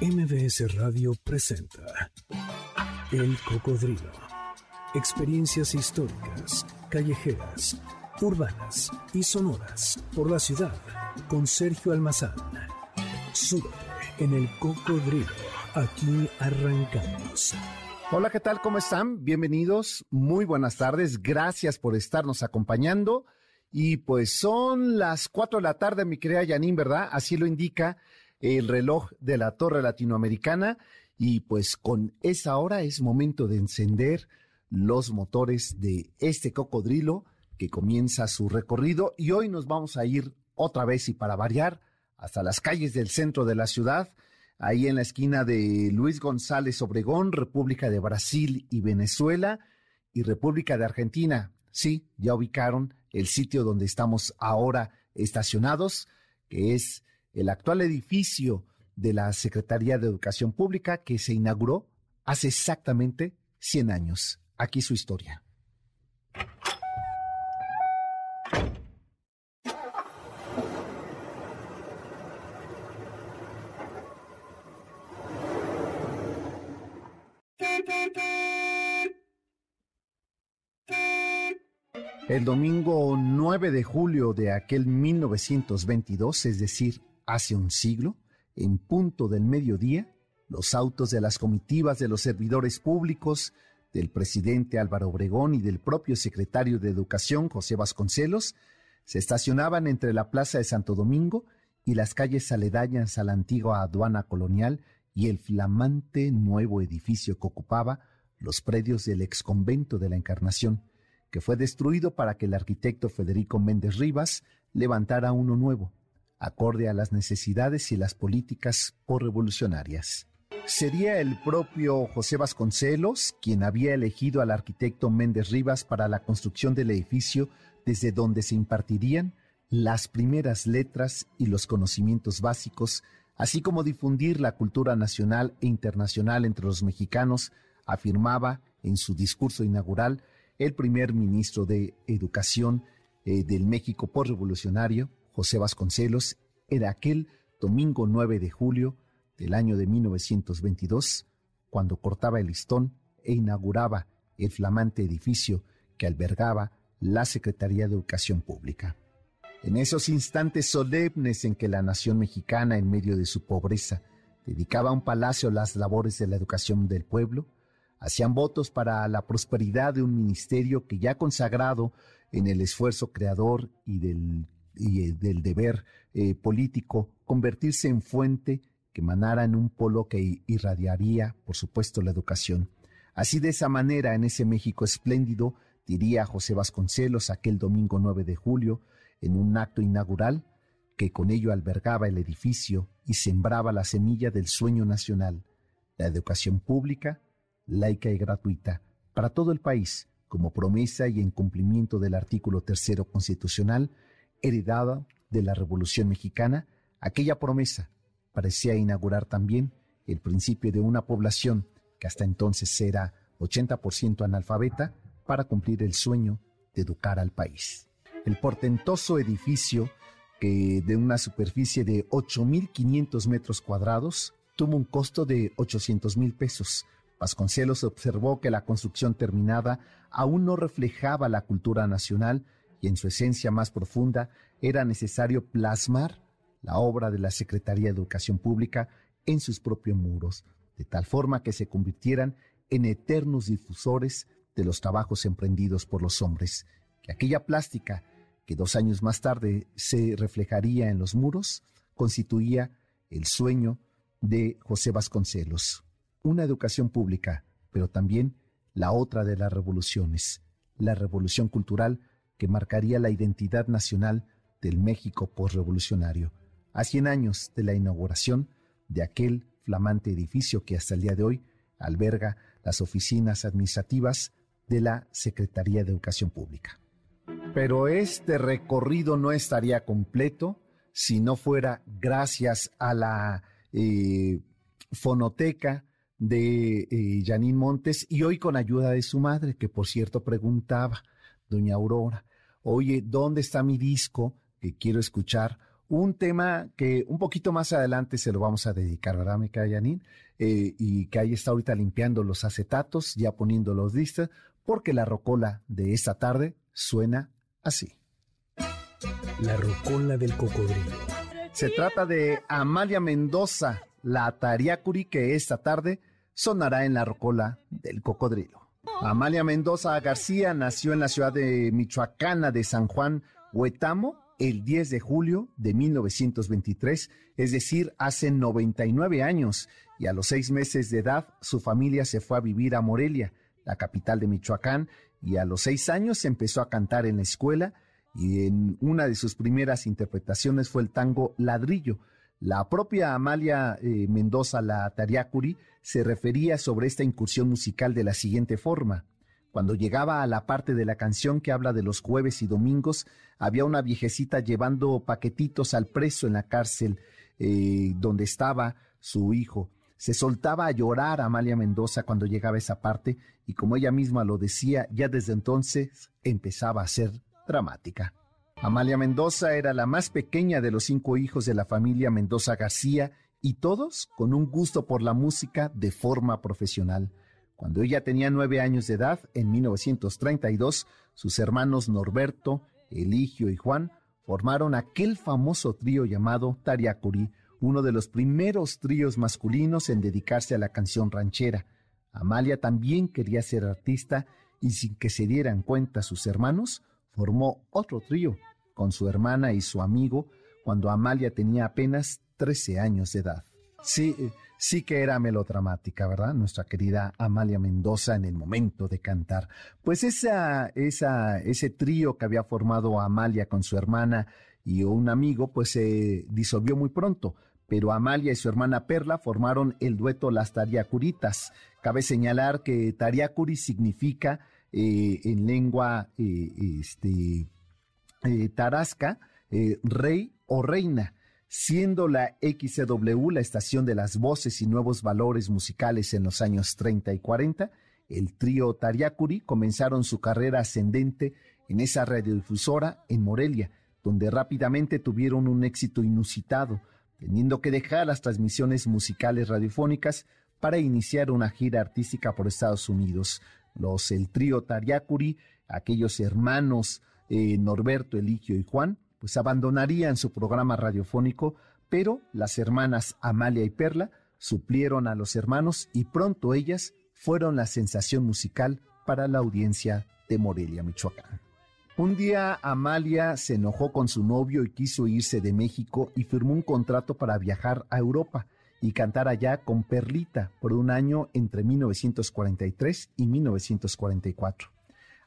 MBS Radio presenta El Cocodrilo. Experiencias históricas, callejeras, urbanas y sonoras por la ciudad con Sergio Almazán. Súbete en El Cocodrilo. Aquí arrancamos. Hola, ¿qué tal? ¿Cómo están? Bienvenidos. Muy buenas tardes. Gracias por estarnos acompañando. Y pues son las cuatro de la tarde, mi querida Janine, ¿verdad? Así lo indica el reloj de la Torre Latinoamericana y pues con esa hora es momento de encender los motores de este cocodrilo que comienza su recorrido y hoy nos vamos a ir otra vez y para variar hasta las calles del centro de la ciudad, ahí en la esquina de Luis González Obregón, República de Brasil y Venezuela y República de Argentina. Sí, ya ubicaron el sitio donde estamos ahora estacionados, que es el actual edificio de la Secretaría de Educación Pública que se inauguró hace exactamente 100 años. Aquí su historia. El domingo 9 de julio de aquel 1922, es decir, Hace un siglo, en punto del mediodía, los autos de las comitivas de los servidores públicos, del presidente Álvaro Obregón y del propio secretario de Educación, José Vasconcelos, se estacionaban entre la Plaza de Santo Domingo y las calles aledañas a la antigua aduana colonial y el flamante nuevo edificio que ocupaba los predios del exconvento de la Encarnación, que fue destruido para que el arquitecto Federico Méndez Rivas levantara uno nuevo, acorde a las necesidades y las políticas revolucionarias. Sería el propio José Vasconcelos quien había elegido al arquitecto Méndez Rivas para la construcción del edificio desde donde se impartirían las primeras letras y los conocimientos básicos, así como difundir la cultura nacional e internacional entre los mexicanos, afirmaba en su discurso inaugural el primer ministro de Educación eh, del México por revolucionario, José Vasconcelos era aquel domingo 9 de julio del año de 1922, cuando cortaba el listón e inauguraba el flamante edificio que albergaba la Secretaría de Educación Pública. En esos instantes solemnes en que la nación mexicana, en medio de su pobreza, dedicaba un palacio las labores de la educación del pueblo, hacían votos para la prosperidad de un ministerio que ya consagrado en el esfuerzo creador y del y eh, del deber eh, político convertirse en fuente que manara en un polo que irradiaría, por supuesto, la educación. Así de esa manera, en ese México espléndido, diría José Vasconcelos aquel domingo 9 de julio, en un acto inaugural, que con ello albergaba el edificio y sembraba la semilla del sueño nacional, la educación pública, laica y gratuita, para todo el país, como promesa y en cumplimiento del artículo tercero constitucional, heredada de la Revolución Mexicana, aquella promesa parecía inaugurar también el principio de una población que hasta entonces era 80% analfabeta para cumplir el sueño de educar al país. El portentoso edificio, que de una superficie de 8.500 metros cuadrados, tuvo un costo de 800 mil pesos. Vasconcelos observó que la construcción terminada aún no reflejaba la cultura nacional y en su esencia más profunda era necesario plasmar la obra de la Secretaría de Educación Pública en sus propios muros, de tal forma que se convirtieran en eternos difusores de los trabajos emprendidos por los hombres, que aquella plástica que dos años más tarde se reflejaría en los muros, constituía el sueño de José Vasconcelos, una educación pública, pero también la otra de las revoluciones, la revolución cultural que marcaría la identidad nacional del México postrevolucionario, a 100 años de la inauguración de aquel flamante edificio que hasta el día de hoy alberga las oficinas administrativas de la Secretaría de Educación Pública. Pero este recorrido no estaría completo si no fuera gracias a la eh, fonoteca de eh, Janine Montes y hoy con ayuda de su madre, que por cierto preguntaba, doña Aurora, oye, ¿dónde está mi disco que quiero escuchar un tema que un poquito más adelante se lo vamos a dedicar, ¿verdad, me cae eh, y que ahí está ahorita limpiando los acetatos, ya poniendo los listas, porque la rocola de esta tarde suena así. La rocola del cocodrilo. Se trata de Amalia Mendoza, la Tariacuri, que esta tarde sonará en la rocola del cocodrilo. Amalia Mendoza García nació en la ciudad de Michoacana de San Juan, Huetamo, el 10 de julio de 1923, es decir, hace 99 años, y a los seis meses de edad su familia se fue a vivir a Morelia, la capital de Michoacán, y a los seis años empezó a cantar en la escuela, y en una de sus primeras interpretaciones fue el tango Ladrillo. La propia Amalia eh, Mendoza, la Tariacuri, se refería sobre esta incursión musical de la siguiente forma. Cuando llegaba a la parte de la canción que habla de los jueves y domingos, había una viejecita llevando paquetitos al preso en la cárcel eh, donde estaba su hijo. Se soltaba a llorar Amalia Mendoza cuando llegaba a esa parte y como ella misma lo decía, ya desde entonces empezaba a ser dramática. Amalia Mendoza era la más pequeña de los cinco hijos de la familia Mendoza García y todos con un gusto por la música de forma profesional. Cuando ella tenía nueve años de edad, en 1932, sus hermanos Norberto, Eligio y Juan formaron aquel famoso trío llamado Tariacuri, uno de los primeros tríos masculinos en dedicarse a la canción ranchera. Amalia también quería ser artista y sin que se dieran cuenta sus hermanos, formó otro trío con su hermana y su amigo cuando Amalia tenía apenas 13 años de edad. Sí, sí que era melodramática, ¿verdad? Nuestra querida Amalia Mendoza en el momento de cantar. Pues esa, esa, ese trío que había formado Amalia con su hermana y un amigo, pues se disolvió muy pronto. Pero Amalia y su hermana Perla formaron el dueto Las Tariacuritas. Cabe señalar que Tariacuri significa eh, en lengua eh, este, eh, tarasca rey o reina siendo la XCW la estación de las voces y nuevos valores musicales en los años 30 y 40, el trío Tariacuri comenzaron su carrera ascendente en esa radiodifusora en Morelia, donde rápidamente tuvieron un éxito inusitado, teniendo que dejar las transmisiones musicales radiofónicas para iniciar una gira artística por Estados Unidos. Los el trío Tariacuri, aquellos hermanos eh, Norberto, Eligio y Juan, pues abandonarían su programa radiofónico, pero las hermanas Amalia y Perla suplieron a los hermanos y pronto ellas fueron la sensación musical para la audiencia de Morelia, Michoacán. Un día Amalia se enojó con su novio y quiso irse de México y firmó un contrato para viajar a Europa y cantar allá con Perlita por un año entre 1943 y 1944.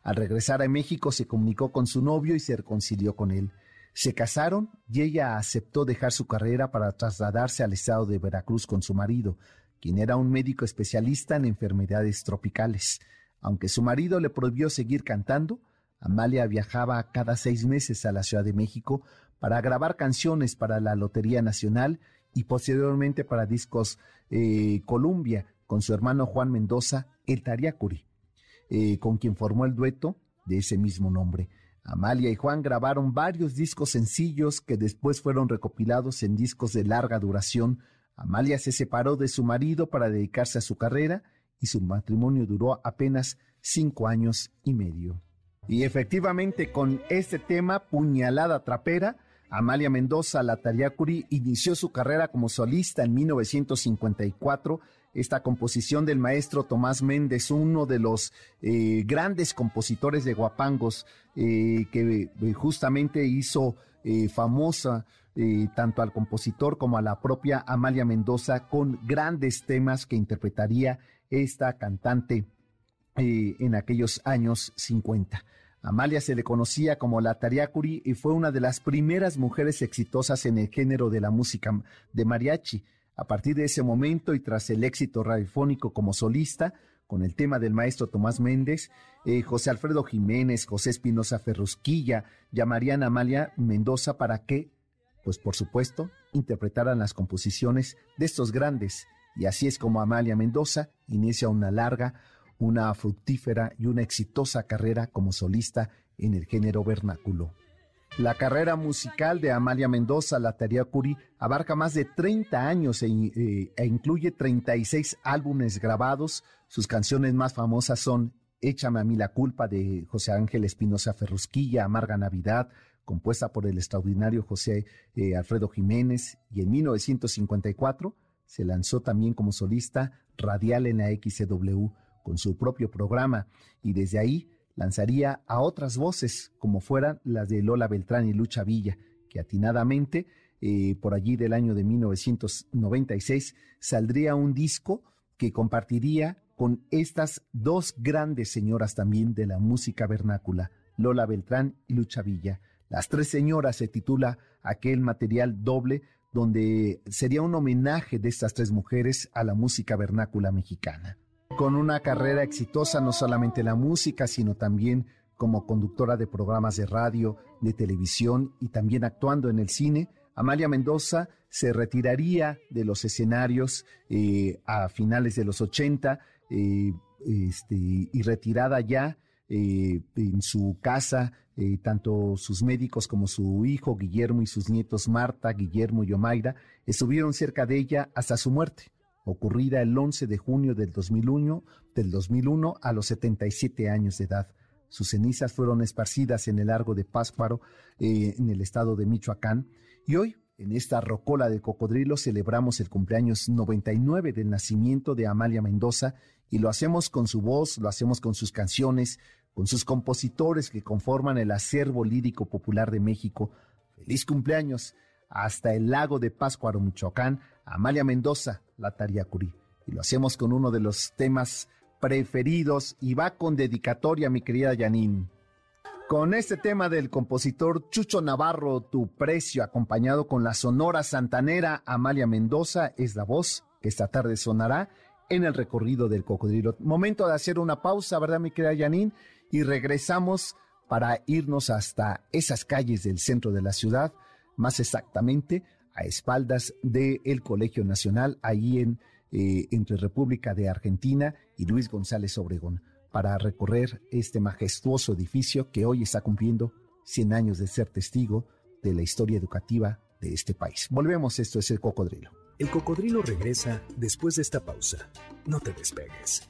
Al regresar a México se comunicó con su novio y se reconcilió con él. Se casaron y ella aceptó dejar su carrera para trasladarse al estado de Veracruz con su marido, quien era un médico especialista en enfermedades tropicales. Aunque su marido le prohibió seguir cantando, Amalia viajaba cada seis meses a la Ciudad de México para grabar canciones para la Lotería Nacional y posteriormente para discos eh, Columbia con su hermano Juan Mendoza, el Tariacuri, eh, con quien formó el dueto de ese mismo nombre. Amalia y Juan grabaron varios discos sencillos que después fueron recopilados en discos de larga duración. Amalia se separó de su marido para dedicarse a su carrera y su matrimonio duró apenas cinco años y medio. Y efectivamente con este tema, Puñalada Trapera, Amalia Mendoza Latariacuri inició su carrera como solista en 1954 esta composición del maestro Tomás Méndez, uno de los eh, grandes compositores de guapangos eh, que eh, justamente hizo famosa tanto al compositor como a la propia Amalia Mendoza con grandes temas que interpretaría esta cantante en aquellos años 50. Amalia se le conocía como la Tariacuri y fue una de las primeras mujeres exitosas en el género de la música de mariachi. A partir de ese momento y tras el éxito radiofónico como solista, con el tema del maestro Tomás Méndez, eh, José Alfredo Jiménez, José Espinosa Ferrusquilla llamarían a Amalia Mendoza para que, pues por supuesto, interpretaran las composiciones de estos grandes. Y así es como Amalia Mendoza inicia una larga, una fructífera y una exitosa carrera como solista en el género vernáculo. La carrera musical de Amalia Mendoza, la tarea Curi, abarca más de 30 años e, eh, e, incluye 36 álbumes grabados. Sus canciones más famosas son Échame a mí la culpa de José Ángel Espinosa Ferrusquilla, Amarga Navidad, compuesta por el extraordinario José eh, Alfredo Jiménez, y en 1954 se lanzó también como solista radial en la XCW con su propio programa, y desde ahí lanzaría a otras voces, como fueran las de Lola Beltrán y Lucha Villa, que atinadamente, eh, por allí del año de 1996, saldría un disco que compartiría con estas dos grandes señoras también de la música vernácula, Lola Beltrán y Lucha Villa. Las tres señoras se titula aquel material doble donde sería un homenaje de estas tres mujeres a la música vernácula mexicana con una carrera exitosa no solamente en la música, sino también como conductora de programas de radio, de televisión y también actuando en el cine. Amalia Mendoza se retiraría de los escenarios eh, a finales de los 80 eh, este, y retirada ya eh, en su casa, tanto sus médicos como su hijo Guillermo y sus nietos Marta, Guillermo y Omaira estuvieron cerca de ella hasta su muerte ocurrida el 11 de junio del 2001, del 2001 a los 77 años de edad. Sus cenizas fueron esparcidas en el largo de Pásparo, eh, en el estado de Michoacán, y hoy, en esta rocola de cocodrilo, celebramos el cumpleaños 99 del nacimiento de Amalia Mendoza, y lo hacemos con su voz, lo hacemos con sus canciones, con sus compositores que conforman el acervo lírico popular de México. Feliz cumpleaños hasta el lago de Pátzcuaro, Michoacán, Amalia Mendoza, la Tariacuri. Y lo hacemos con uno de los temas preferidos y va con dedicatoria, mi querida Janine. Con este tema del compositor Chucho Navarro, Tu Precio, acompañado con la sonora santanera Amalia Mendoza, es la voz que esta tarde sonará en el recorrido del cocodrilo. Momento de hacer una pausa, ¿verdad, mi querida Janine? Y regresamos para irnos hasta esas calles del centro de la ciudad, más exactamente a espaldas del Colegio Nacional, ahí en, eh, entre República de Argentina y Luis González Obregón, para recorrer este majestuoso edificio que hoy está cumpliendo 100 años de ser testigo de la historia educativa de este país. Volvemos, esto es el cocodrilo. El cocodrilo regresa después de esta pausa. No te despegues.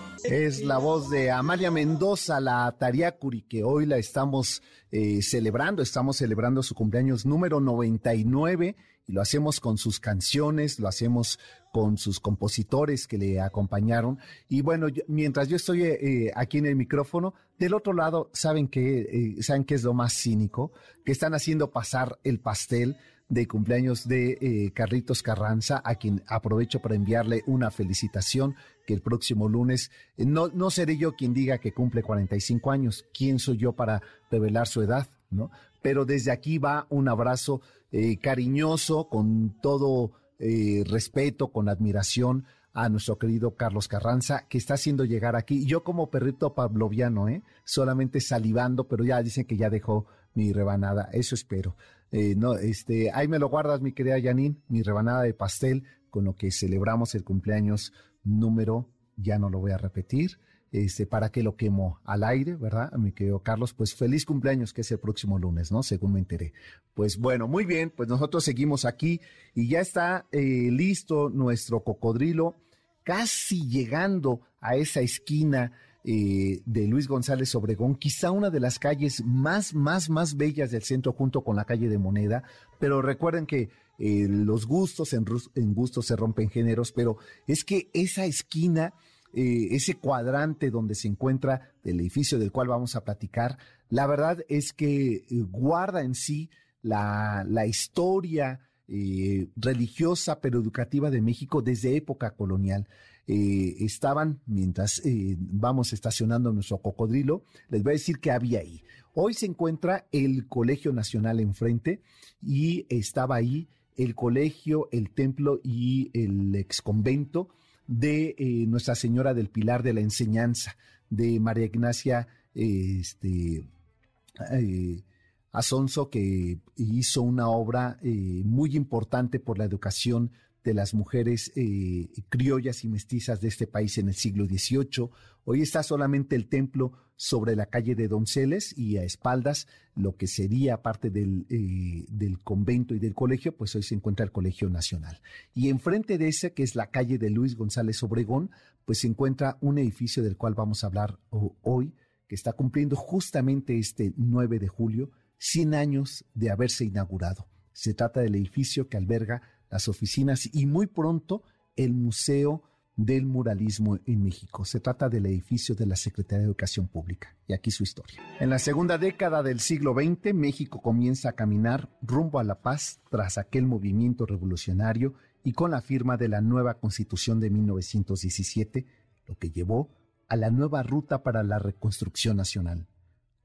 Es la voz de Amalia Mendoza, la Tariacuri, que hoy la estamos eh, celebrando. Estamos celebrando su cumpleaños número 99 y lo hacemos con sus canciones, lo hacemos con sus compositores que le acompañaron. Y bueno, mientras yo estoy eh, aquí en el micrófono, del otro lado, ¿saben qué, eh, ¿saben qué es lo más cínico? Que están haciendo pasar el pastel de cumpleaños de eh, Carlitos Carranza, a quien aprovecho para enviarle una felicitación, que el próximo lunes, eh, no, no seré yo quien diga que cumple 45 años, ¿quién soy yo para revelar su edad? ¿no? Pero desde aquí va un abrazo eh, cariñoso, con todo respeto, con admiración a nuestro querido Carlos Carranza, que está haciendo llegar aquí. Yo como perrito pavloviano, ¿eh? solamente salivando, pero ya dicen que ya dejó mi rebanada, eso espero. Eh, no, este, ahí me lo guardas, mi querida Janine, mi rebanada de pastel, con lo que celebramos el cumpleaños número, ya no lo voy a repetir, este, para que lo quemo al aire, ¿verdad? Mi querido Carlos, pues feliz cumpleaños, que es el próximo lunes, ¿no? Según me enteré. Pues bueno, muy bien, pues nosotros seguimos aquí y ya está eh, listo nuestro cocodrilo, casi llegando a esa esquina eh, de Luis González Obregón, quizá una de las calles más, más, más bellas del centro junto con la calle de Moneda, pero recuerden que eh, los gustos en, gustos se rompen géneros, pero es que esa esquina, eh, ese cuadrante donde se encuentra el edificio del cual vamos a platicar, la verdad es que guarda en sí la, la historia religiosa pero educativa de México desde época colonial. Eh, estaban, mientras eh, vamos estacionando nuestro cocodrilo, les voy a decir que había ahí. Hoy se encuentra el Colegio Nacional enfrente y estaba ahí el colegio, el templo y el exconvento de eh, Nuestra Señora del Pilar de la Enseñanza, de María Ignacia, este, Asonso que hizo una obra muy importante por la educación de las mujeres eh, criollas y mestizas de este país en el siglo XVIII. Hoy está solamente el templo sobre la calle de Donceles y a espaldas lo que sería parte del, eh, del, convento y del colegio, pues hoy se encuentra el Colegio Nacional. Y enfrente de ese, que es la calle de Luis González Obregón, pues se encuentra un edificio del cual vamos a hablar hoy, que está cumpliendo justamente este 9 de julio 100 años de haberse inaugurado. Se trata del edificio que alberga las oficinas y muy pronto el Museo del Muralismo en México. Se trata del edificio de la Secretaría de Educación Pública. Y aquí su historia. En la segunda década del siglo XX, México comienza a caminar rumbo a la paz tras aquel movimiento revolucionario y con la firma de la nueva Constitución de 1917, lo que llevó a la nueva ruta para la reconstrucción nacional.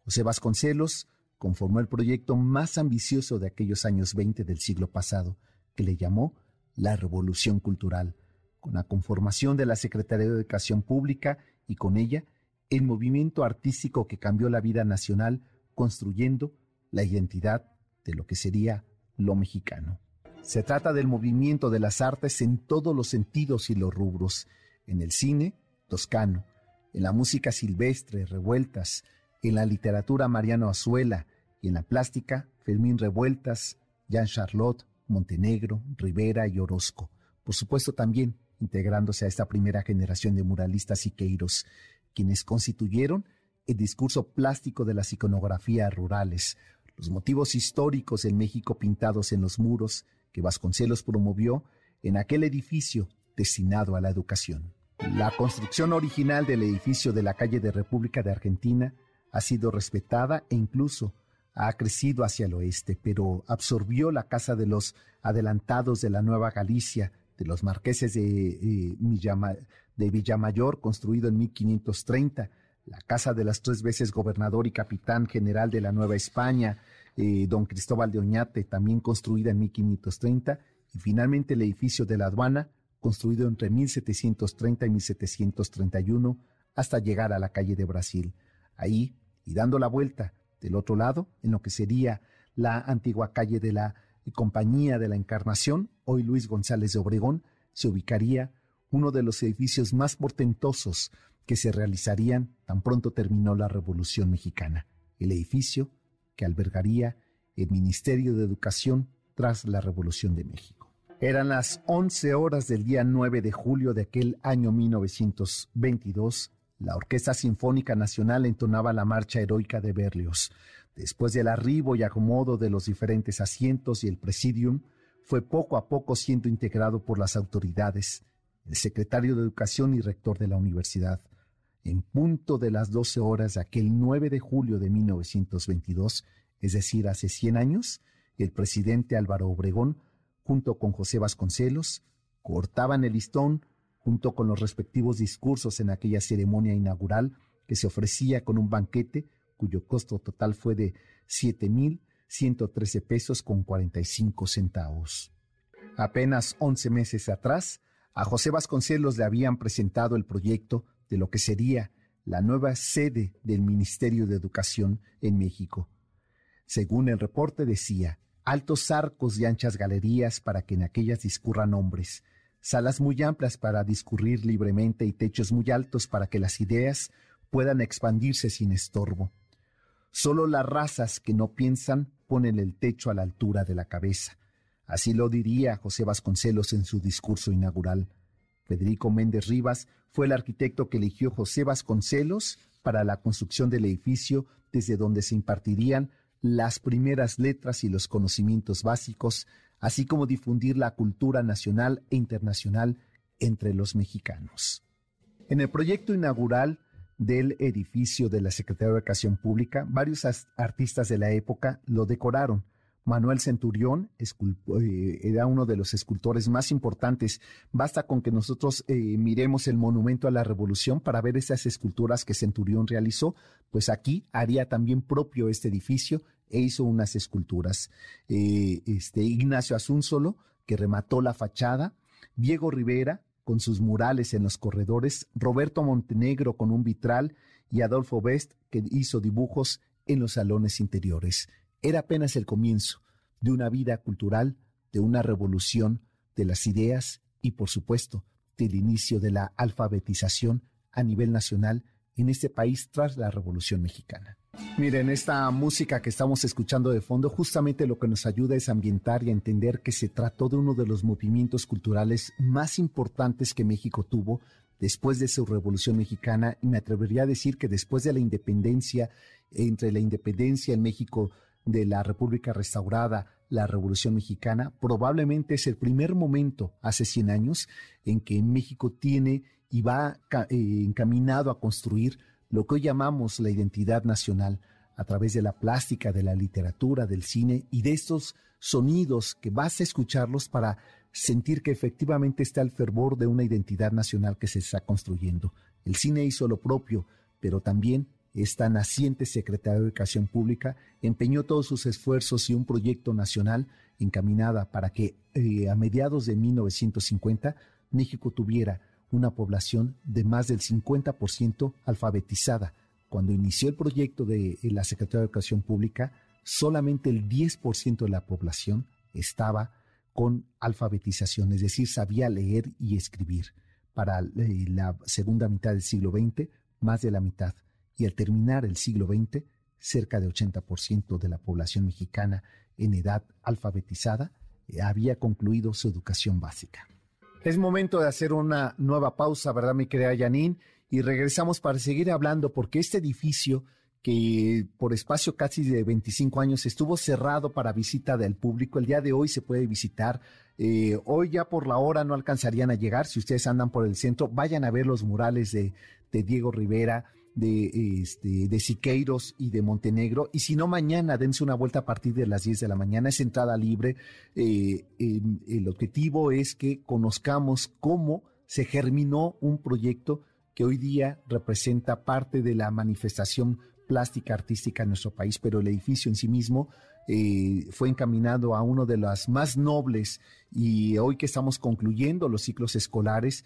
José Vasconcelos conformó el proyecto más ambicioso de aquellos años 20 del siglo pasado, que le llamó la Revolución Cultural, con la conformación de la Secretaría de Educación Pública y con ella el movimiento artístico que cambió la vida nacional, construyendo la identidad de lo que sería lo mexicano. Se trata del movimiento de las artes en todos los sentidos y los rubros, en el cine, toscano, en la música silvestre, revueltas, en la literatura Mariano Azuela y en la plástica Fermín Revueltas, Jean Charlotte, Montenegro, Rivera y Orozco. Por supuesto también integrándose a esta primera generación de muralistas siqueiros, quienes constituyeron el discurso plástico de las iconografías rurales, los motivos históricos en México pintados en los muros que Vasconcelos promovió en aquel edificio destinado a la educación. La construcción original del edificio de la calle de República de Argentina ha sido respetada e incluso ha crecido hacia el oeste, pero absorbió la casa de los adelantados de la Nueva Galicia, de los marqueses de, eh, Villamayor, construido en 1530, la casa de las tres veces gobernador y capitán general de la Nueva España, eh, don Cristóbal de Oñate, también construida en 1530, y finalmente el edificio de la aduana, construido entre 1730 y 1731, hasta llegar a la calle de Brasil. Ahí, y dando la vuelta, del otro lado, en lo que sería la antigua calle de la Compañía de la Encarnación, hoy Luis González de Obregón, se ubicaría uno de los edificios más portentosos que se realizarían. Tan pronto terminó la Revolución Mexicana, el edificio que albergaría el Ministerio de Educación tras la Revolución de México. Eran las 11 horas del día 9 de julio de aquel año 1922 la Orquesta Sinfónica Nacional entonaba la marcha heroica de Berlioz. Después del arribo y acomodo de los diferentes asientos y el presidium, fue poco a poco siendo integrado por las autoridades, el secretario de Educación y rector de la universidad. En punto de las 12 horas de aquel 9 de julio de 1922, es decir, hace 100 años, el presidente Álvaro Obregón, junto con José Vasconcelos, cortaban el listón junto con los respectivos discursos en aquella ceremonia inaugural que se ofrecía con un banquete cuyo costo total fue de 7.113 pesos con 45 centavos. Apenas 11 meses atrás, a José Vasconcelos le habían presentado el proyecto de lo que sería la nueva sede del Ministerio de Educación en México. Según el reporte decía, altos arcos y anchas galerías para que en aquellas discurran hombres, salas muy amplias para discurrir libremente y techos muy altos para que las ideas puedan expandirse sin estorbo. Solo las razas que no piensan ponen el techo a la altura de la cabeza. Así lo diría José Vasconcelos en su discurso inaugural. Federico Méndez Rivas fue el arquitecto que eligió José Vasconcelos para la construcción del edificio desde donde se impartirían las primeras letras y los conocimientos básicos así como difundir la cultura nacional e internacional entre los mexicanos. En el proyecto inaugural del edificio de la Secretaría de Educación Pública, varios artistas de la época lo decoraron. Manuel Centurión eh, era uno de los escultores más importantes. Basta con que nosotros eh, miremos el monumento a la revolución para ver esas esculturas que Centurión realizó, pues aquí haría también propio este edificio e hizo unas esculturas. Eh, este, Ignacio Asunzolo, que remató la fachada, Diego Rivera, con sus murales en los corredores, Roberto Montenegro con un vitral y Adolfo Best, que hizo dibujos en los salones interiores. Era apenas el comienzo de una vida cultural, de una revolución de las ideas y, por supuesto, del inicio de la alfabetización a nivel nacional en este país tras la Revolución Mexicana. Miren, esta música que estamos escuchando de fondo justamente lo que nos ayuda es ambientar y a entender que se trató de uno de los movimientos culturales más importantes que México tuvo después de su Revolución Mexicana. Y me atrevería a decir que después de la independencia, entre la independencia en México de la República restaurada, la Revolución Mexicana, probablemente es el primer momento hace 100 años en que México tiene y va eh, encaminado a construir lo que hoy llamamos la identidad nacional a través de la plástica, de la literatura, del cine y de estos sonidos que vas a escucharlos para sentir que efectivamente está el fervor de una identidad nacional que se está construyendo. El cine hizo lo propio, pero también esta naciente Secretaría de Educación Pública empeñó todos sus esfuerzos y un proyecto nacional encaminada para que eh, a mediados de 1950 México tuviera una población de más del 50% alfabetizada. Cuando inició el proyecto de la Secretaría de Educación Pública, solamente el 10% de la población estaba con alfabetización, es decir, sabía leer y escribir. Para eh, la segunda mitad del siglo XX, más de la mitad. Y al terminar el siglo XX, cerca de 80% de la población mexicana en edad alfabetizada eh, había concluido su educación básica. Es momento de hacer una nueva pausa, ¿verdad, mi querida Janine? Y regresamos para seguir hablando, porque este edificio, que por espacio casi de 25 años estuvo cerrado para visita del público, el día de hoy se puede visitar. Eh, hoy ya por la hora no alcanzarían a llegar. Si ustedes andan por el centro, vayan a ver los murales de, de Diego Rivera, de, este, de Siqueiros y de Montenegro. Y si no, mañana dense una vuelta a partir de las 10 de la mañana. Es entrada libre. Eh, el objetivo es que conozcamos cómo se germinó un proyecto que hoy día representa parte de la manifestación plástica artística en nuestro país, pero el edificio en sí mismo eh, fue encaminado a uno de las más nobles y hoy que estamos concluyendo los ciclos escolares,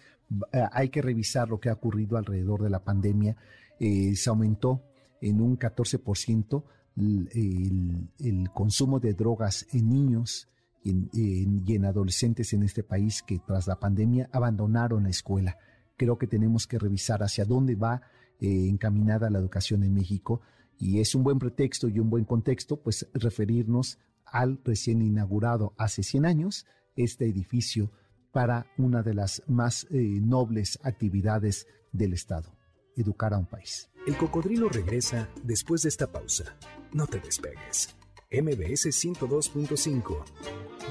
eh, hay que revisar lo que ha ocurrido alrededor de la pandemia eh, se aumentó en un 14% el, el, consumo de drogas en niños y en, adolescentes en este país que tras la pandemia abandonaron la escuela. Creo que tenemos que revisar hacia dónde va eh, encaminada la educación en México y es un buen pretexto y un buen contexto pues referirnos al recién inaugurado hace 100 años este edificio para una de las más eh, nobles actividades del Estado educar a un país. El cocodrilo regresa después de esta pausa. No te despegues. MBS 102.5.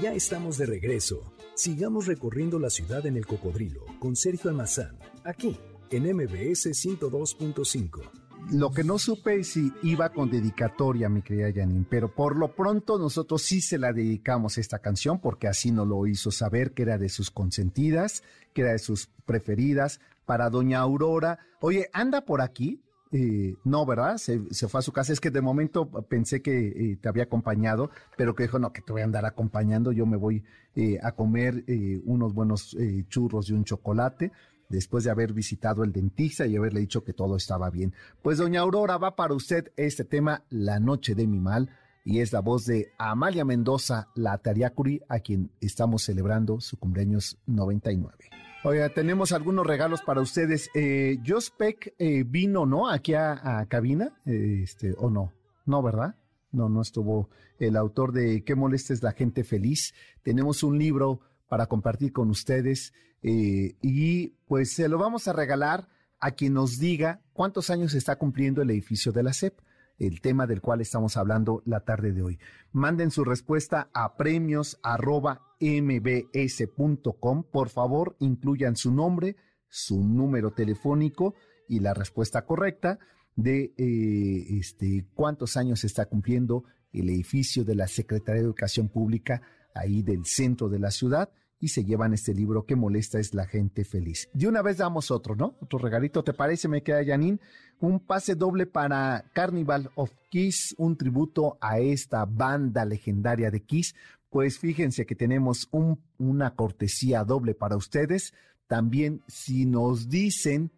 Ya estamos de regreso. Sigamos recorriendo la ciudad en el cocodrilo con Sergio Almazán, aquí en MBS 102.5. Lo que no supe es si iba con dedicatoria, mi querida Janine, pero por lo pronto nosotros sí se la dedicamos esta canción porque así nos lo hizo saber que era de sus consentidas, que era de sus preferidas, para doña Aurora. Oye, anda por aquí. Eh, no, ¿verdad? Se, fue a su casa. Es que de momento pensé que eh, te había acompañado, pero que dijo, no, que te voy a andar acompañando. Yo me voy eh, a comer unos buenos churros y un chocolate después de haber visitado el dentista y haberle dicho que todo estaba bien. Pues doña Aurora, va para usted este tema, La Noche de mi Mal, y es la voz de Amalia Mendoza, la Tariacuri, a quien estamos celebrando su cumpleaños 99. Oiga, tenemos algunos regalos para ustedes. Eh, Jos Peck eh, vino, ¿no? Aquí a, cabina, este, o no, no, ¿verdad? No, no estuvo el autor de Qué molestes la gente feliz. Tenemos un libro para compartir con ustedes eh, y pues se lo vamos a regalar a quien nos diga cuántos años está cumpliendo el edificio de la SEP el tema del cual estamos hablando la tarde de hoy. Manden su respuesta a premios.mbs.com. Por favor, incluyan su nombre, su número telefónico y la respuesta correcta de eh, este, cuántos años está cumpliendo el edificio de la Secretaría de Educación Pública ahí del centro de la ciudad y se llevan este libro que molesta es la gente feliz. De una vez damos otro, ¿no? Otro regalito, ¿te parece? Me queda Janine. Un pase doble para Carnival of Kiss, un tributo a esta banda legendaria de Kiss. Pues fíjense que tenemos un, una cortesía doble para ustedes. También si nos dicen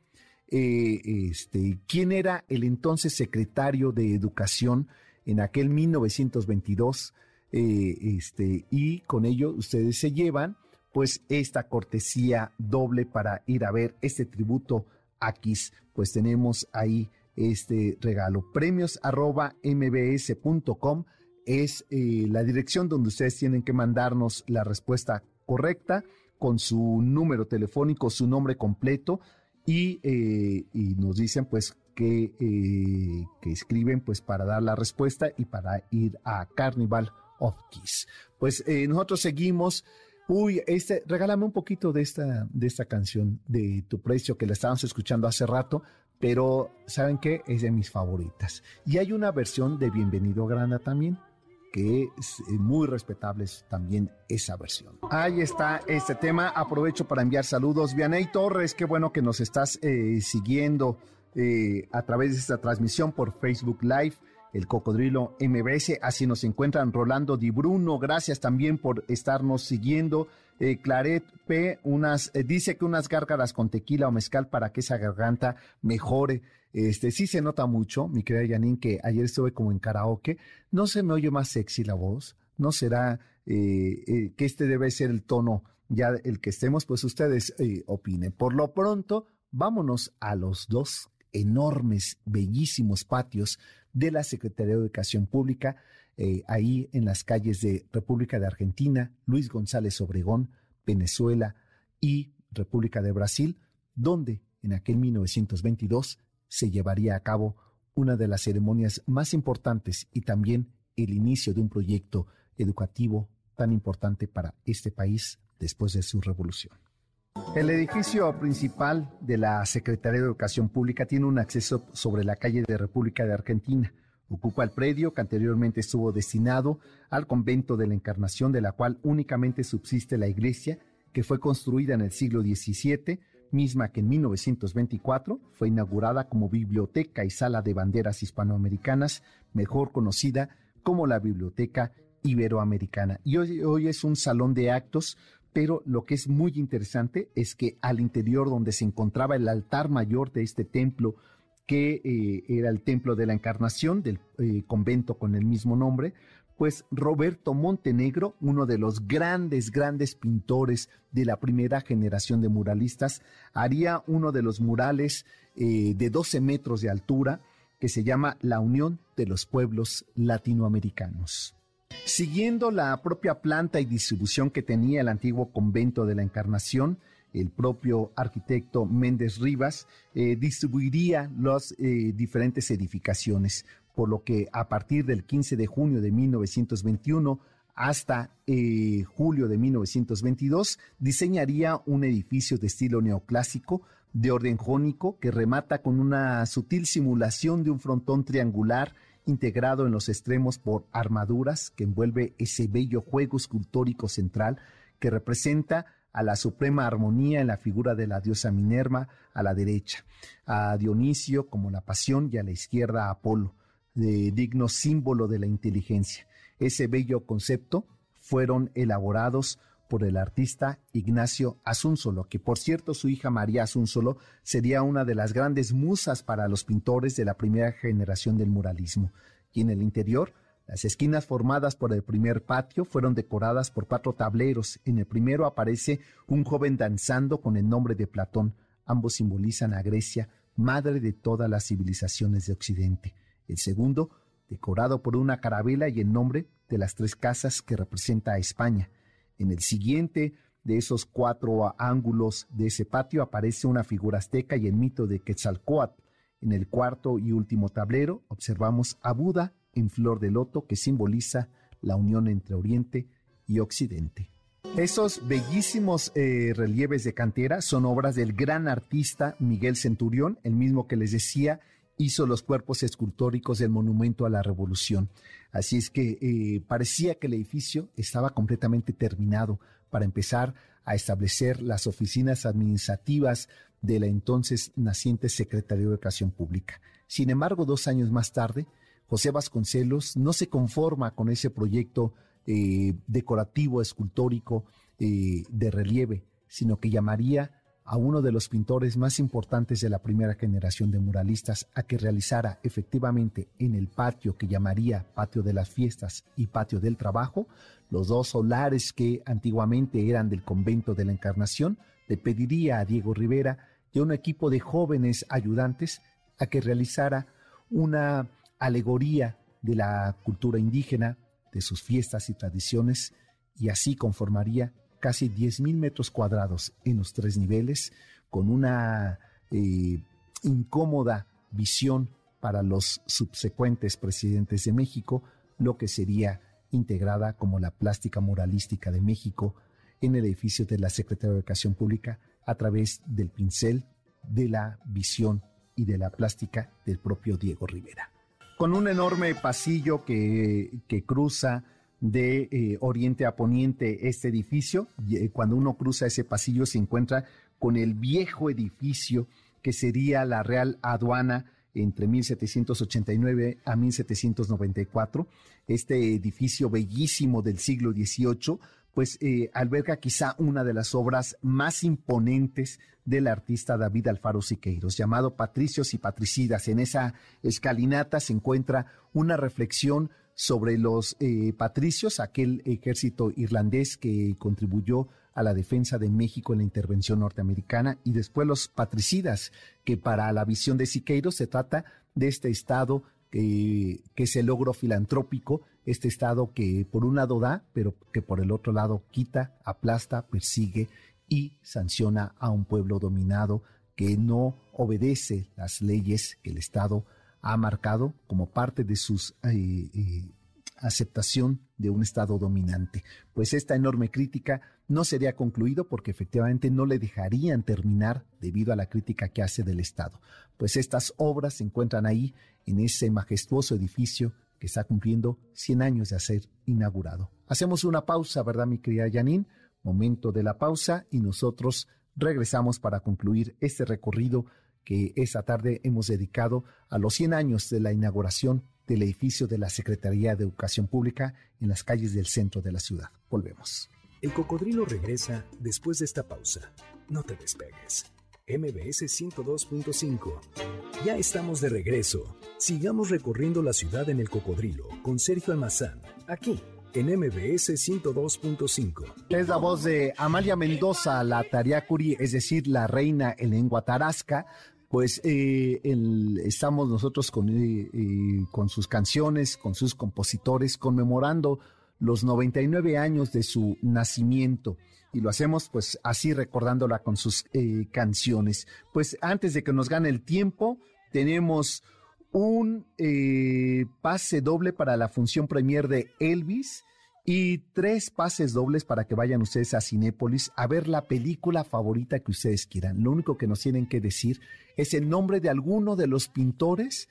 eh, este, quién era el entonces secretario de Educación en aquel 1922, eh, este, y con ello ustedes se llevan pues esta cortesía doble para ir a ver este tributo a Kiss. Pues tenemos ahí este regalo. Premios arroba mbs.com es eh, la dirección donde ustedes tienen que mandarnos la respuesta correcta con su número telefónico, su nombre completo y, eh, y nos dicen pues que, eh, que, escriben pues para dar la respuesta y para ir a Carnival of Kiss. Pues nosotros seguimos. Uy, este, regálame un poquito de esta, de esta canción de Tu Precio que la estábamos escuchando hace rato, pero ¿saben qué? Es de mis favoritas. Y hay una versión de Bienvenido Grana también que es eh, muy respetable también esa versión. Ahí está este tema. Aprovecho para enviar saludos. Vianey Torres, qué bueno que nos estás eh, siguiendo eh, a través de esta transmisión por Facebook Live. El Cocodrilo MBS, así nos encuentran Rolando Di Bruno, gracias también por estarnos siguiendo. Claret P, unas, dice que unas gárgaras con tequila o mezcal para que esa garganta mejore. Este, sí se nota mucho, mi querida Janine, que ayer estuve como en karaoke. No se me oye más sexy la voz. No será eh, eh, que este debe ser el tono ya el que estemos, pues ustedes eh, opinen. Por lo pronto, vámonos a los dos enormes, bellísimos patios de la Secretaría de Educación Pública, ahí en las calles de República de Argentina, Luis González Obregón, Venezuela y República de Brasil, donde en aquel 1922 se llevaría a cabo una de las ceremonias más importantes y también el inicio de un proyecto educativo tan importante para este país después de su revolución. El edificio principal de la Secretaría de Educación Pública tiene un acceso sobre la calle de República de Argentina. Ocupa el predio que anteriormente estuvo destinado al convento de la Encarnación, de la cual únicamente subsiste la iglesia, que fue construida en el siglo XVII misma que en 1924 fue inaugurada como Biblioteca y Sala de Banderas Hispanoamericanas, mejor conocida como la Biblioteca Iberoamericana. Y hoy, es un salón de actos, pero lo que es muy interesante es que al interior donde se encontraba el altar mayor de este templo, que eh, era el templo de la Encarnación del eh, convento con el mismo nombre, pues Roberto Montenegro, uno de los grandes, grandes pintores de la primera generación de muralistas, haría uno de los murales eh, de 12 metros de altura que se llama La Unión de los Pueblos Latinoamericanos. Siguiendo la propia planta y distribución que tenía el antiguo convento de la Encarnación, el propio arquitecto Méndez Rivas eh, distribuiría las eh, diferentes edificaciones por lo que a partir del 15 de junio de 1921 hasta eh, julio de 1922 diseñaría un edificio de estilo neoclásico de orden jónico que remata con una sutil simulación de un frontón triangular integrado en los extremos por armaduras que envuelve ese bello juego escultórico central que representa a la suprema armonía en la figura de la diosa Minerva a la derecha, a Dionisio como la pasión y a la izquierda a Apolo de digno símbolo de la inteligencia. Ese bello concepto fueron elaborados por el artista Ignacio Asúnzolo, que por cierto su hija María Asúnzolo sería una de las grandes musas para los pintores de la primera generación del muralismo. Y en el interior, las esquinas formadas por el primer patio fueron decoradas por cuatro tableros. En el primero aparece un joven danzando con el nombre de Platón. Ambos simbolizan a Grecia, madre de todas las civilizaciones de Occidente el segundo decorado por una carabela y el nombre de las tres casas que representa a España. En el siguiente de esos cuatro ángulos de ese patio aparece una figura azteca y el mito de Quetzalcoatl. En el cuarto y último tablero observamos a Buda en flor de loto que simboliza la unión entre Oriente y Occidente. Esos bellísimos eh, relieves de cantera son obras del gran artista Miguel Centurión, el mismo que les decía hizo los cuerpos escultóricos del Monumento a la Revolución. Así es que eh, parecía que el edificio estaba completamente terminado para empezar a establecer las oficinas administrativas de la entonces naciente Secretaría de Educación Pública. Sin embargo, dos años más tarde, José Vasconcelos no se conforma con ese proyecto eh, decorativo, escultórico, eh, de relieve, sino que llamaría a uno de los pintores más importantes de la primera generación de muralistas a que realizara efectivamente en el patio que llamaría Patio de las Fiestas y Patio del Trabajo, los dos solares que antiguamente eran del convento de la Encarnación, le pediría a Diego Rivera y a un equipo de jóvenes ayudantes a que realizara una alegoría de la cultura indígena, de sus fiestas y tradiciones, y así conformaría casi 10.000 metros cuadrados en los tres niveles, con una eh, incómoda visión para los subsecuentes presidentes de México, lo que sería integrada como la plástica muralística de México en el edificio de la Secretaría de Educación Pública a través del pincel, de la visión y de la plástica del propio Diego Rivera. Con un enorme pasillo que, que cruza de eh, oriente a poniente este edificio. Eh, cuando uno cruza ese pasillo se encuentra con el viejo edificio que sería la Real Aduana entre 1789 a 1794. Este edificio bellísimo del siglo XVIII, pues eh, alberga quizá una de las obras más imponentes del artista David Alfaro Siqueiros, llamado Patricios y Patricidas. En esa escalinata se encuentra una reflexión sobre los eh, patricios, aquel ejército irlandés que contribuyó a la defensa de México en la intervención norteamericana, y después los patricidas, que para la visión de Siqueiros se trata de este Estado que, que es el logro filantrópico, este Estado que por un lado da, pero que por el otro lado quita, aplasta, persigue y sanciona a un pueblo dominado que no obedece las leyes que el Estado ha marcado como parte de su eh, eh, aceptación de un Estado dominante. Pues esta enorme crítica no sería concluido porque efectivamente no le dejarían terminar debido a la crítica que hace del Estado. Pues estas obras se encuentran ahí en ese majestuoso edificio que está cumpliendo 100 años de ser inaugurado. Hacemos una pausa, ¿verdad, mi querida Janine? Momento de la pausa y nosotros regresamos para concluir este recorrido que esa tarde hemos dedicado a los 100 años de la inauguración del edificio de la Secretaría de Educación Pública en las calles del centro de la ciudad. Volvemos. El cocodrilo regresa después de esta pausa. No te despegues. MBS 102.5. Ya estamos de regreso. Sigamos recorriendo la ciudad en el cocodrilo con Sergio Almazán, aquí en MBS 102.5. Es la voz de Amalia Mendoza, la Tariacuri, es decir, la reina en lengua tarasca, pues eh, estamos nosotros con, eh, eh, con sus canciones, con sus compositores, conmemorando los 99 años de su nacimiento. Y lo hacemos pues así recordándola con sus canciones. Pues antes de que nos gane el tiempo, tenemos un pase doble para la función premier de Elvis y tres pases dobles para que vayan ustedes a Cinépolis a ver la película favorita que ustedes quieran. Lo único que nos tienen que decir es el nombre de alguno de los pintores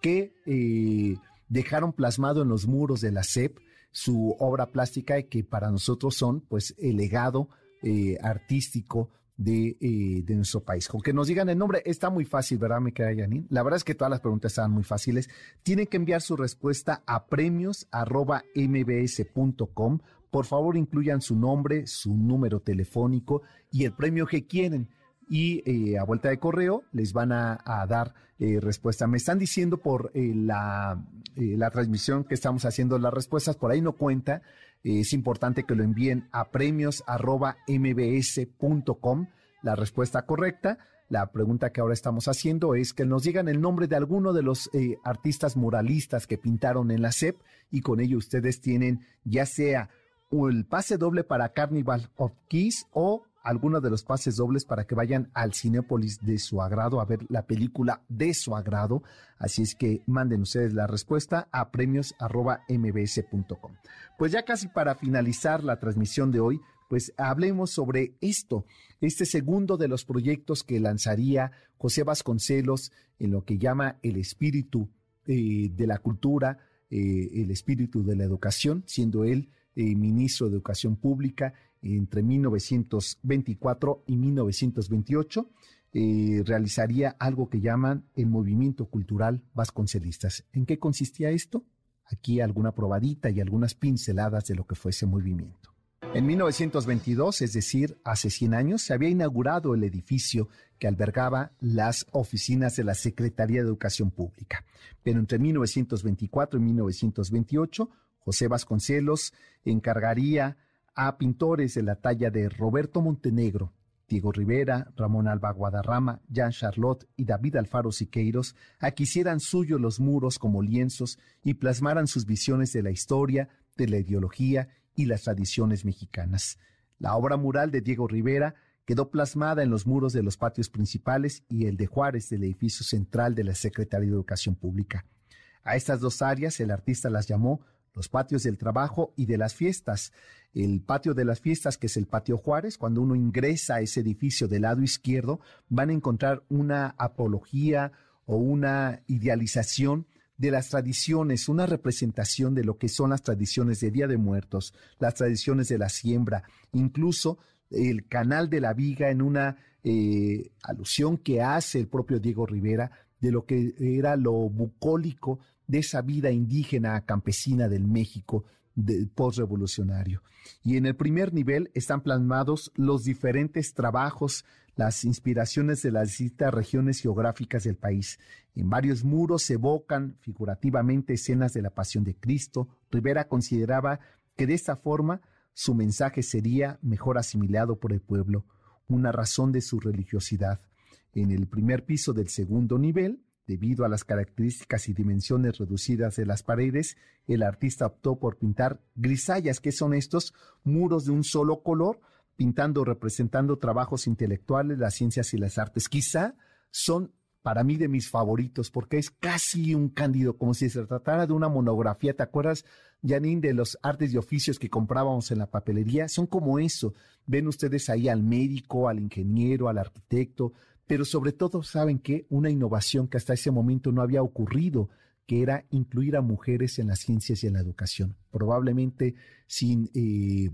que eh, dejaron plasmado en los muros de la SEP su obra plástica y que para nosotros son pues el legado eh, artístico eh, de, nuestro país. Con que nos digan el nombre, está muy fácil, ¿verdad, me queda Yanin? La verdad es que todas las preguntas están muy fáciles. Tienen que enviar su respuesta a premios.mbs.com. Por favor, incluyan su nombre, su número telefónico y el premio que quieren y eh, a vuelta de correo les van a, dar eh, respuesta. Me están diciendo por la, la, transmisión que estamos haciendo las respuestas, por ahí no cuenta, es importante que lo envíen a premios.mbs.com la respuesta correcta. La pregunta que ahora estamos haciendo es que nos digan el nombre de alguno de los eh, artistas muralistas que pintaron en la SEP y con ello ustedes tienen ya sea el pase doble para Carnival of Keys o algunos de los pases dobles para que vayan al Cinépolis de su agrado a ver la película de su agrado. Así es que manden ustedes la respuesta a premios.mbs.com. Pues ya casi para finalizar la transmisión de hoy, pues hablemos sobre esto, este segundo de los proyectos que lanzaría José Vasconcelos en lo que llama el espíritu eh, de la cultura, eh, el espíritu de la educación, siendo él ministro de Educación Pública entre 1924 y 1928, eh, realizaría algo que llaman el movimiento cultural vasconcelistas. ¿En qué consistía esto? Aquí alguna probadita y algunas pinceladas de lo que fue ese movimiento. En 1922, es decir, hace 100 años, se había inaugurado el edificio que albergaba las oficinas de la Secretaría de Educación Pública. Pero entre 1924 y 1928, José Vasconcelos encargaría a pintores de la talla de Roberto Montenegro, Diego Rivera, Ramón Alba Guadarrama, Jean Charlotte y David Alfaro Siqueiros a que hicieran suyos los muros como lienzos y plasmaran sus visiones de la historia, de la ideología y las tradiciones mexicanas. La obra mural de Diego Rivera quedó plasmada en los muros de los patios principales y el de Juárez del edificio central de la Secretaría de Educación Pública. A estas dos áreas el artista las llamó los patios del trabajo y de las fiestas. El patio de las fiestas, que es el patio Juárez, cuando uno ingresa a ese edificio del lado izquierdo, van a encontrar una apología o una idealización de las tradiciones, una representación de lo que son las tradiciones de Día de Muertos, las tradiciones de la siembra, incluso el canal de la viga en una eh, alusión que hace el propio Diego Rivera de lo que era lo bucólico de esa vida indígena campesina del México postrevolucionario. Y en el primer nivel están plasmados los diferentes trabajos, las inspiraciones de las distintas regiones geográficas del país. En varios muros se evocan figurativamente escenas de la pasión de Cristo. Rivera consideraba que de esta forma su mensaje sería mejor asimilado por el pueblo, una razón de su religiosidad. En el primer piso del segundo nivel Debido a las características y dimensiones reducidas de las paredes, el artista optó por pintar grisallas, que son estos muros de un solo color, pintando, representando trabajos intelectuales, las ciencias y las artes. Quizá son para mí de mis favoritos, porque es casi un cándido, como si se tratara de una monografía. ¿Te acuerdas, Janine, de los artes y oficios que comprábamos en la papelería? Son como eso. Ven ustedes ahí al médico, al ingeniero, al arquitecto, pero sobre todo, ¿saben que Una innovación que hasta ese momento no había ocurrido, que era incluir a mujeres en las ciencias y en la educación. Probablemente sin, eh,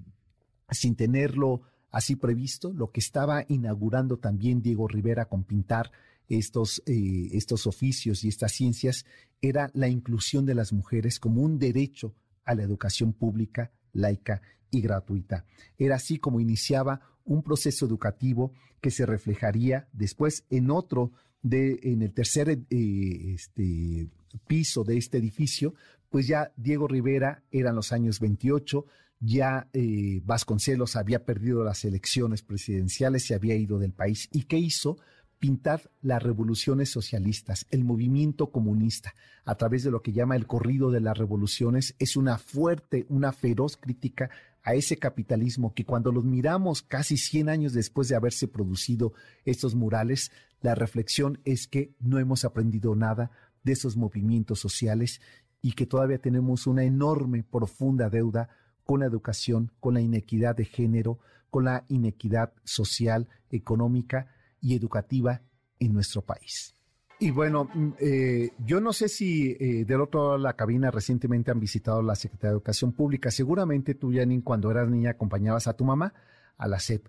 sin tenerlo así previsto, lo que estaba inaugurando también Diego Rivera con pintar estos, eh, estos oficios y estas ciencias era la inclusión de las mujeres como un derecho a la educación pública, laica y gratuita. Era así como iniciaba un proceso educativo que se reflejaría después en otro de, en el tercer eh, este, piso de este edificio, pues ya Diego Rivera eran los años 28, ya eh, Vasconcelos había perdido las elecciones presidenciales, se había ido del país. ¿Y qué hizo? Pintar las revoluciones socialistas, el movimiento comunista, a través de lo que llama el corrido de las revoluciones, es una fuerte, una feroz crítica a ese capitalismo que cuando los miramos casi 100 años después de haberse producido estos murales, la reflexión es que no hemos aprendido nada de esos movimientos sociales y que todavía tenemos una enorme, profunda deuda con la educación, con la inequidad de género, con la inequidad social, económica y educativa en nuestro país. Y bueno, mm, eh, yo no sé si eh, del otro lado de la cabina recientemente han visitado la Secretaría de Educación Pública. Seguramente tú, Janine, cuando eras niña acompañabas a tu mamá a la SEP.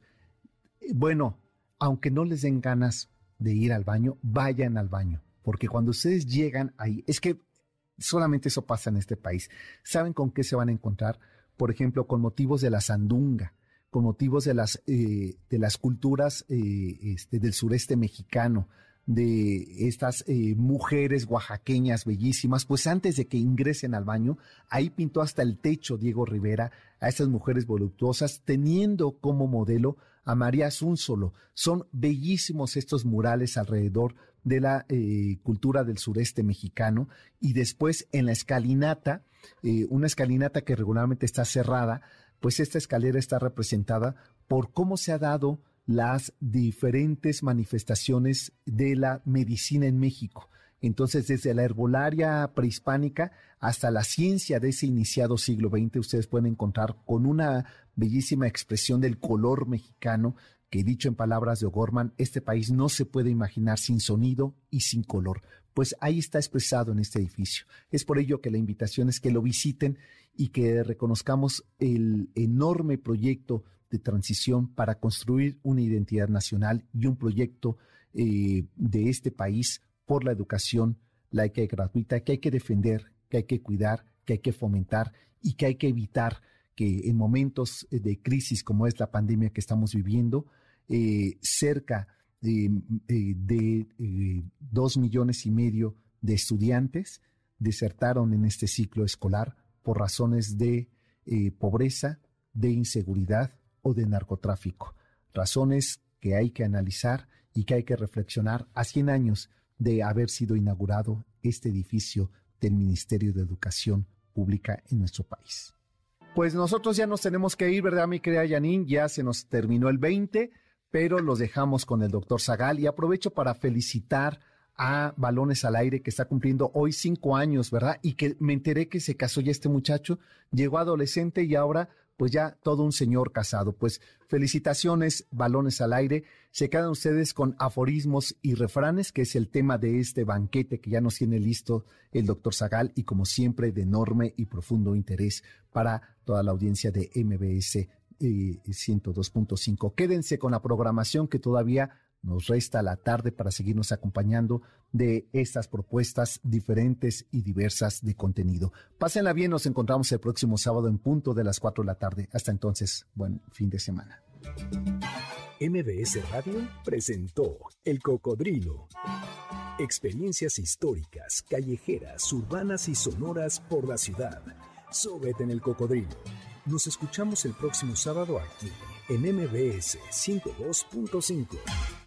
Bueno, aunque no les den ganas de ir al baño, vayan al baño. Porque cuando ustedes llegan ahí, es que solamente eso pasa en este país. ¿Saben con qué se van a encontrar? Por ejemplo, con motivos de la sandunga, con motivos de las, eh, de las culturas este, del sureste mexicano, de estas eh, mujeres oaxaqueñas bellísimas, pues antes de que ingresen al baño, ahí pintó hasta el techo Diego Rivera a estas mujeres voluptuosas, teniendo como modelo a María Zúnzolo. Son bellísimos estos murales alrededor de la eh, cultura del sureste mexicano y después en la escalinata, eh, una escalinata que regularmente está cerrada, pues esta escalera está representada por cómo se ha dado las diferentes manifestaciones de la medicina en México. Entonces, desde la herbolaria prehispánica hasta la ciencia de ese iniciado siglo XX, ustedes pueden encontrar con una bellísima expresión del color mexicano, que dicho en palabras de O'Gorman, este país no se puede imaginar sin sonido y sin color. Pues ahí está expresado en este edificio. Es por ello que la invitación es que lo visiten y que reconozcamos el enorme proyecto de transición para construir una identidad nacional y un proyecto eh, de este país por la educación laica y gratuita que hay que defender, que hay que cuidar, que hay que fomentar y que hay que evitar que en momentos de crisis como es la pandemia que estamos viviendo, eh, cerca de, eh, eh, dos millones y medio de estudiantes desertaron en este ciclo escolar por razones de pobreza, de inseguridad o de narcotráfico. Razones que hay que analizar y que hay que reflexionar a 100 años de haber sido inaugurado este edificio del Ministerio de Educación Pública en nuestro país. Pues nosotros ya nos tenemos que ir, ¿verdad, mi querida Yanin? Ya se nos terminó el 20 pero los dejamos con el doctor Zagal y aprovecho para felicitar a Balones al Aire que está cumpliendo hoy cinco años, ¿verdad? Y que me enteré que se casó ya este muchacho, llegó adolescente y ahora pues ya todo un señor casado. Pues felicitaciones, Balones al Aire. Se quedan ustedes con aforismos y refranes, que es el tema de este banquete que ya nos tiene listo el doctor Zagal y como siempre de enorme y profundo interés para toda la audiencia de MBS 102.5. Quédense con la programación que todavía nos resta la tarde para seguirnos acompañando de estas propuestas diferentes y diversas de contenido. Pásenla bien, nos encontramos el próximo sábado en punto de las 4 de la tarde. Hasta entonces, buen fin de semana. MBS Radio presentó El Cocodrilo. Experiencias históricas, callejeras, urbanas y sonoras por la ciudad. Súbete en el cocodrilo. Nos escuchamos el próximo sábado aquí en MBS 102.5.